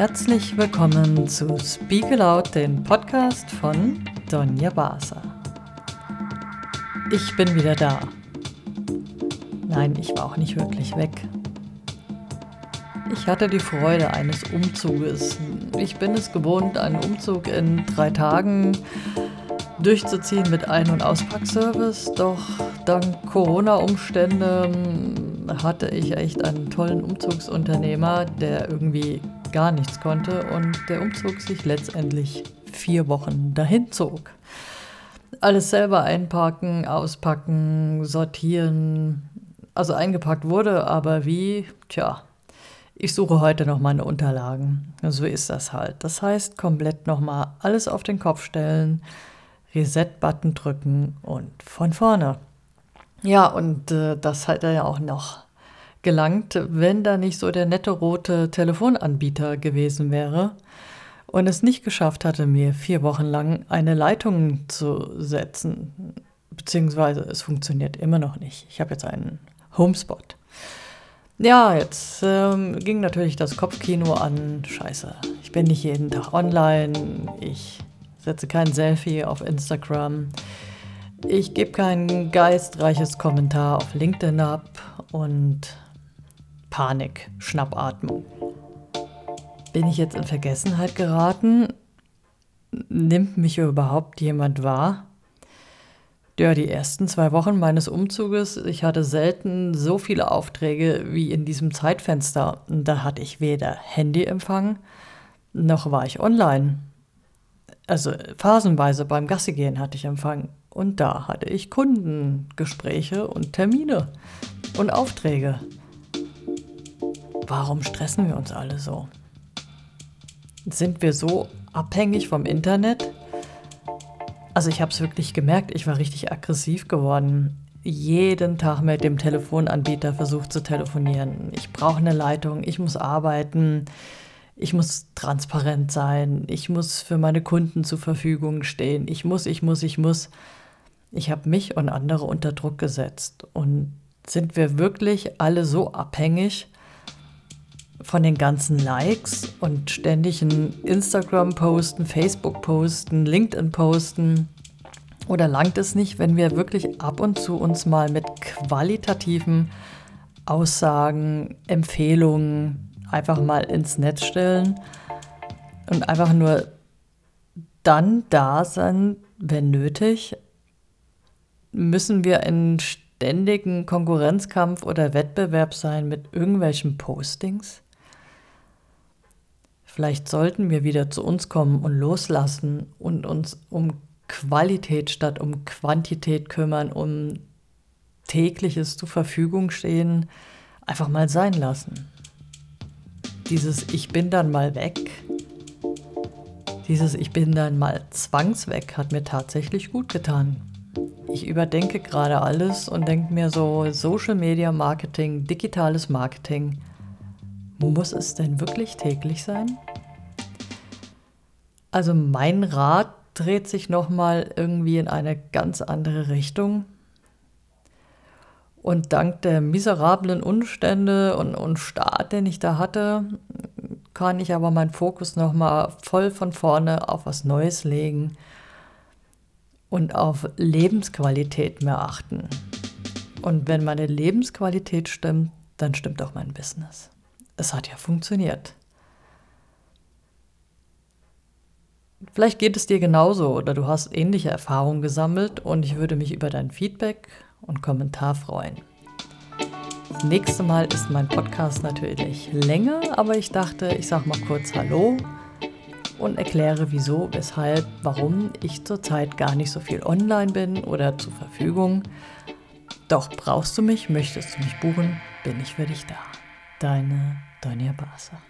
herzlich willkommen zu Speak Aloud, den Podcast von Donja Basa. Ich bin wieder da. Nein, ich war auch nicht wirklich weg. Ich hatte die Freude eines Umzuges. Ich bin es gewohnt, einen Umzug in drei Tagen durchzuziehen mit Ein- und Auspackservice. Doch dank Corona-Umstände hatte ich echt einen tollen Umzugsunternehmer, der irgendwie gar nichts konnte und der Umzug sich letztendlich vier Wochen dahin zog. Alles selber einpacken, auspacken, sortieren. Also eingepackt wurde, aber wie? Tja, ich suche heute noch meine Unterlagen. So ist das halt. Das heißt, komplett nochmal alles auf den Kopf stellen, Reset-Button drücken und von vorne. Ja, und äh, das hat er ja auch noch gelangt, wenn da nicht so der nette rote Telefonanbieter gewesen wäre und es nicht geschafft hatte, mir vier Wochen lang eine Leitung zu setzen. Beziehungsweise es funktioniert immer noch nicht. Ich habe jetzt einen Homespot. Ja, jetzt ähm, ging natürlich das Kopfkino an. Scheiße, ich bin nicht jeden Tag online. Ich setze kein Selfie auf Instagram. Ich gebe kein geistreiches Kommentar auf LinkedIn ab und Panik, Schnappatmung. Bin ich jetzt in Vergessenheit geraten? Nimmt mich überhaupt jemand wahr? Ja, die ersten zwei Wochen meines Umzuges, ich hatte selten so viele Aufträge wie in diesem Zeitfenster. Da hatte ich weder Handyempfang, noch war ich online. Also phasenweise beim Gassigehen hatte ich Empfang. Und da hatte ich Kundengespräche und Termine und Aufträge. Warum stressen wir uns alle so? Sind wir so abhängig vom Internet? Also ich habe es wirklich gemerkt, ich war richtig aggressiv geworden. Jeden Tag mit dem Telefonanbieter versucht zu telefonieren. Ich brauche eine Leitung, ich muss arbeiten, ich muss transparent sein, ich muss für meine Kunden zur Verfügung stehen, ich muss, ich muss, ich muss. Ich habe mich und andere unter Druck gesetzt. Und sind wir wirklich alle so abhängig von den ganzen Likes und ständigen Instagram-Posten, Facebook-Posten, LinkedIn-Posten? Oder langt es nicht, wenn wir wirklich ab und zu uns mal mit qualitativen Aussagen, Empfehlungen einfach mal ins Netz stellen und einfach nur dann da sein, wenn nötig? Müssen wir in ständigen Konkurrenzkampf oder Wettbewerb sein mit irgendwelchen Postings? Vielleicht sollten wir wieder zu uns kommen und loslassen und uns um Qualität statt um Quantität kümmern, um tägliches zur Verfügung stehen, einfach mal sein lassen. Dieses Ich bin dann mal weg, dieses Ich bin dann mal zwangsweg hat mir tatsächlich gut getan. Ich überdenke gerade alles und denke mir so, Social Media Marketing, digitales Marketing, muss es denn wirklich täglich sein? Also mein Rat dreht sich nochmal irgendwie in eine ganz andere Richtung. Und dank der miserablen Umstände und, und Start, den ich da hatte, kann ich aber meinen Fokus nochmal voll von vorne auf was Neues legen und auf Lebensqualität mehr achten. Und wenn meine Lebensqualität stimmt, dann stimmt auch mein Business es hat ja funktioniert. Vielleicht geht es dir genauso oder du hast ähnliche Erfahrungen gesammelt und ich würde mich über dein Feedback und Kommentar freuen. Das nächste Mal ist mein Podcast natürlich länger, aber ich dachte, ich sage mal kurz Hallo und erkläre, wieso, weshalb, warum ich zurzeit gar nicht so viel online bin oder zur Verfügung. Doch brauchst du mich, möchtest du mich buchen, bin ich für dich da. Deine Tonia pasa.